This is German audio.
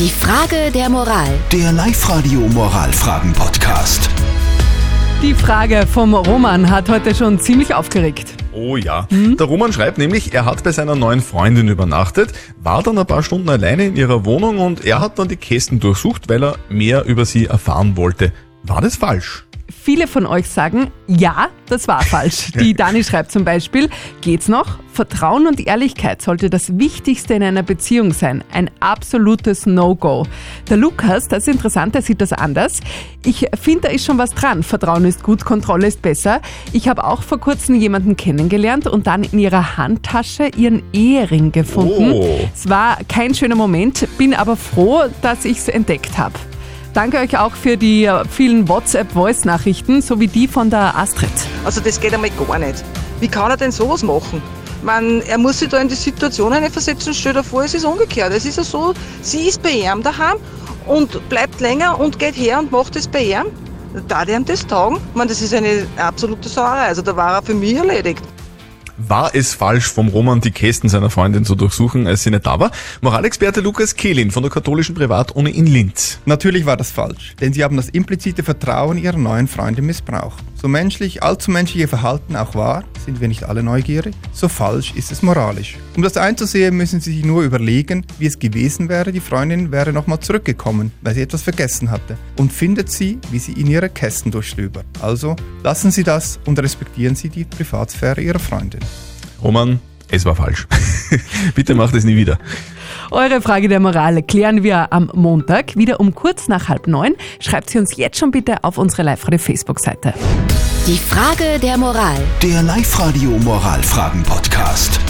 Die Frage der Moral. Der Live-Radio Moralfragen-Podcast. Die Frage vom Roman hat heute schon ziemlich aufgeregt. Oh ja. Der Roman schreibt nämlich, er hat bei seiner neuen Freundin übernachtet, war dann ein paar Stunden alleine in ihrer Wohnung und er hat dann die Kästen durchsucht, weil er mehr über sie erfahren wollte. War das falsch? Viele von euch sagen, ja, das war falsch. Die Dani schreibt zum Beispiel, geht's noch? Vertrauen und Ehrlichkeit sollte das Wichtigste in einer Beziehung sein. Ein absolutes No-Go. Der Lukas, das ist interessant, der sieht das anders. Ich finde, da ist schon was dran. Vertrauen ist gut, Kontrolle ist besser. Ich habe auch vor kurzem jemanden kennengelernt und dann in ihrer Handtasche ihren Ehering gefunden. Oh. Es war kein schöner Moment, bin aber froh, dass ich es entdeckt habe. Danke euch auch für die vielen WhatsApp-Voice-Nachrichten, sowie die von der Astrid. Also das geht einmal gar nicht. Wie kann er denn sowas machen? Man, er muss sich da in die Situation hineinversetzen. Stell dir vor, es ist umgekehrt. Es ist ja so, sie ist bei ihm daheim und bleibt länger und geht her und macht es bei ihm. Da der ihm das taugen? Ich meine, das ist eine absolute Sauerei. Also da war er für mich erledigt. War es falsch vom Roman, die Kästen seiner Freundin zu durchsuchen, als sie nicht da war? Moralexperte Lukas Kehlin von der katholischen Privatuni in Linz. Natürlich war das falsch, denn sie haben das implizite Vertrauen ihrer neuen Freunde missbraucht. So menschlich, allzu menschliche Verhalten auch war, sind wir nicht alle neugierig, so falsch ist es moralisch. Um das einzusehen, müssen Sie sich nur überlegen, wie es gewesen wäre, die Freundin wäre nochmal zurückgekommen, weil sie etwas vergessen hatte, und findet sie, wie sie in ihre Kästen durchstöbert. Also lassen Sie das und respektieren Sie die Privatsphäre Ihrer Freundin. Roman, es war falsch. Bitte macht es nie wieder. Eure Frage der Moral klären wir am Montag, wieder um kurz nach halb neun. Schreibt sie uns jetzt schon bitte auf unsere Live-Radio-Facebook-Seite. Die Frage der Moral. Der Live-Radio Moralfragen-Podcast.